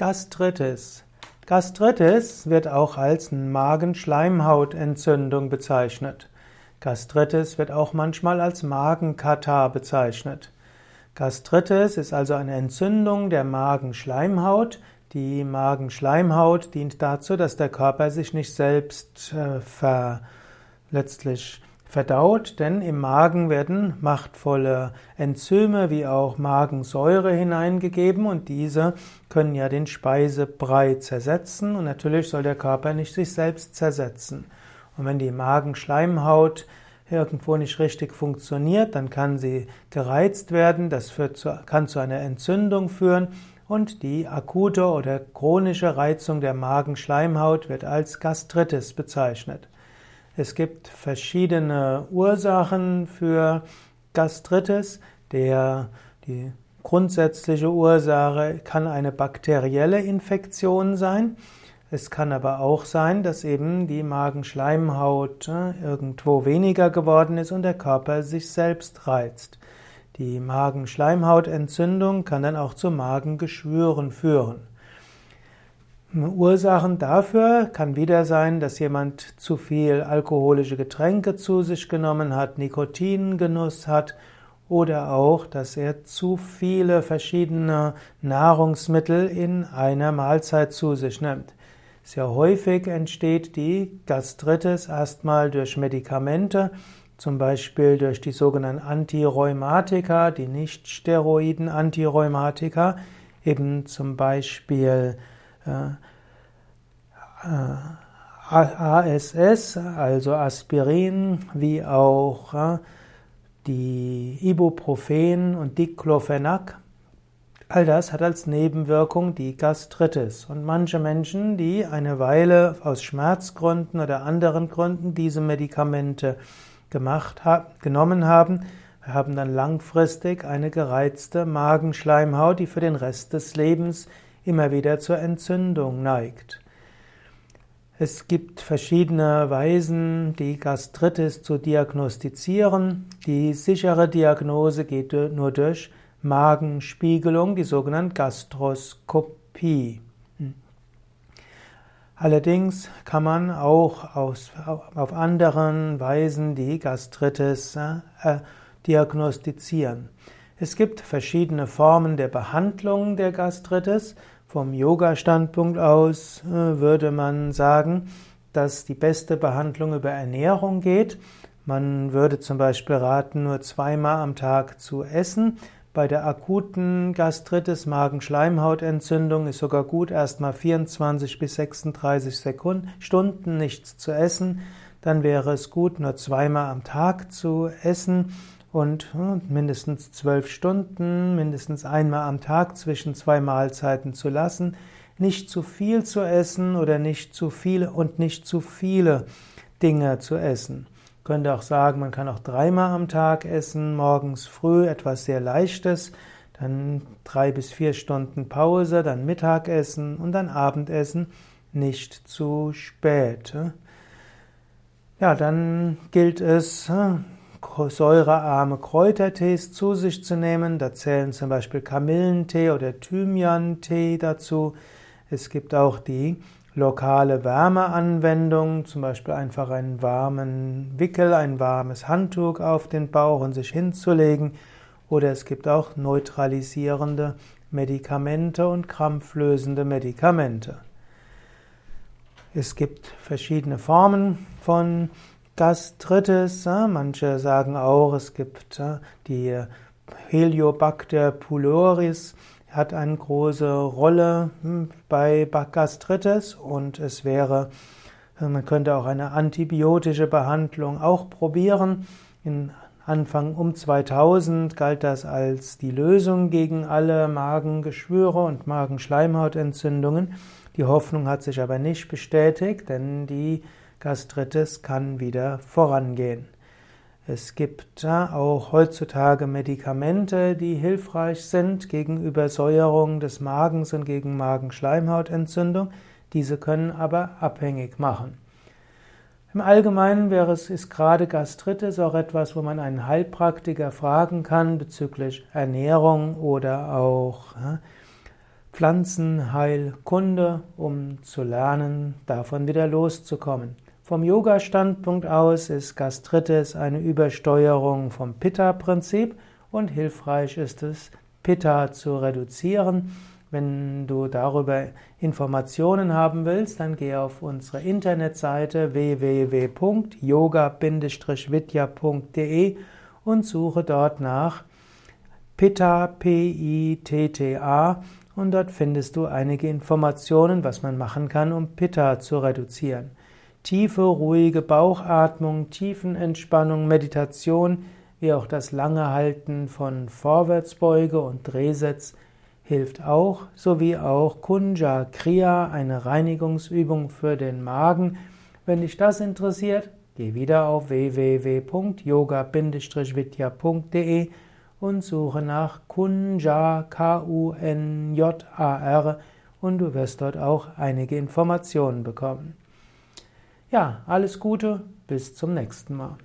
Gastritis. Gastritis wird auch als Magenschleimhautentzündung bezeichnet. Gastritis wird auch manchmal als Magenkatar bezeichnet. Gastritis ist also eine Entzündung der Magenschleimhaut. Die Magenschleimhaut dient dazu, dass der Körper sich nicht selbst äh, ver, letztlich verdaut, denn im Magen werden machtvolle Enzyme wie auch Magensäure hineingegeben und diese können ja den Speisebrei zersetzen und natürlich soll der Körper nicht sich selbst zersetzen. Und wenn die Magenschleimhaut irgendwo nicht richtig funktioniert, dann kann sie gereizt werden, das zu, kann zu einer Entzündung führen und die akute oder chronische Reizung der Magenschleimhaut wird als Gastritis bezeichnet. Es gibt verschiedene Ursachen für Gastritis. Der, die grundsätzliche Ursache kann eine bakterielle Infektion sein. Es kann aber auch sein, dass eben die Magenschleimhaut äh, irgendwo weniger geworden ist und der Körper sich selbst reizt. Die Magenschleimhautentzündung kann dann auch zu Magengeschwüren führen. Ursachen dafür kann wieder sein, dass jemand zu viel alkoholische Getränke zu sich genommen hat, Nikotingenuss hat oder auch, dass er zu viele verschiedene Nahrungsmittel in einer Mahlzeit zu sich nimmt. Sehr häufig entsteht die Gastritis erstmal durch Medikamente, zum Beispiel durch die sogenannten Antirheumatika, die nicht steroiden Antirheumatika, eben zum Beispiel ASS, also Aspirin, wie auch äh, die Ibuprofen und Diclofenac. All das hat als Nebenwirkung die Gastritis. Und manche Menschen, die eine Weile aus Schmerzgründen oder anderen Gründen diese Medikamente gemacht, genommen haben, haben dann langfristig eine gereizte Magenschleimhaut, die für den Rest des Lebens immer wieder zur Entzündung neigt. Es gibt verschiedene Weisen, die Gastritis zu diagnostizieren. Die sichere Diagnose geht nur durch Magenspiegelung, die sogenannte Gastroskopie. Allerdings kann man auch aus, auf anderen Weisen die Gastritis äh, diagnostizieren. Es gibt verschiedene Formen der Behandlung der Gastritis. Vom Yoga-Standpunkt aus äh, würde man sagen, dass die beste Behandlung über Ernährung geht. Man würde zum Beispiel raten, nur zweimal am Tag zu essen. Bei der akuten Gastritis, Magenschleimhautentzündung ist sogar gut, erstmal 24 bis 36 Sekunden, Stunden nichts zu essen. Dann wäre es gut, nur zweimal am Tag zu essen und hm, mindestens zwölf Stunden, mindestens einmal am Tag zwischen zwei Mahlzeiten zu lassen, nicht zu viel zu essen oder nicht zu viele und nicht zu viele Dinge zu essen. Ich könnte auch sagen, man kann auch dreimal am Tag essen, morgens früh etwas sehr Leichtes, dann drei bis vier Stunden Pause, dann Mittagessen und dann Abendessen, nicht zu spät. Ja, dann gilt es, hm, säurearme Kräutertees zu sich zu nehmen. Da zählen zum Beispiel Kamillentee oder Thymian-Tee dazu. Es gibt auch die lokale Wärmeanwendung, zum Beispiel einfach einen warmen Wickel, ein warmes Handtuch auf den Bauch und sich hinzulegen. Oder es gibt auch neutralisierende Medikamente und krampflösende Medikamente. Es gibt verschiedene Formen von Gastritis. Manche sagen auch, es gibt die Heliobacter pylori hat eine große Rolle hm, bei Gastritis und es wäre, man könnte auch eine antibiotische Behandlung auch probieren. In Anfang um 2000 galt das als die Lösung gegen alle Magengeschwüre und Magenschleimhautentzündungen. Die Hoffnung hat sich aber nicht bestätigt, denn die Gastritis kann wieder vorangehen. Es gibt auch heutzutage Medikamente, die hilfreich sind gegen Übersäuerung des Magens und gegen Magenschleimhautentzündung. Diese können aber abhängig machen. Im Allgemeinen wäre es, ist gerade Gastritis auch etwas, wo man einen Heilpraktiker fragen kann bezüglich Ernährung oder auch Pflanzenheilkunde, um zu lernen, davon wieder loszukommen. Vom Yoga-Standpunkt aus ist Gastritis eine Übersteuerung vom Pitta-Prinzip und hilfreich ist es, Pitta zu reduzieren. Wenn du darüber Informationen haben willst, dann geh auf unsere Internetseite www.yoga-vidya.de und suche dort nach Pitta, P-I-T-T-A und dort findest du einige Informationen, was man machen kann, um Pitta zu reduzieren. Tiefe, ruhige Bauchatmung, Tiefenentspannung, Meditation, wie auch das lange Halten von Vorwärtsbeuge und Drehsitz hilft auch, sowie auch Kunja Kriya, eine Reinigungsübung für den Magen. Wenn dich das interessiert, geh wieder auf www.yoga-vidya.de und suche nach Kunja K-U-N-J-A-R und du wirst dort auch einige Informationen bekommen. Ja, alles Gute, bis zum nächsten Mal.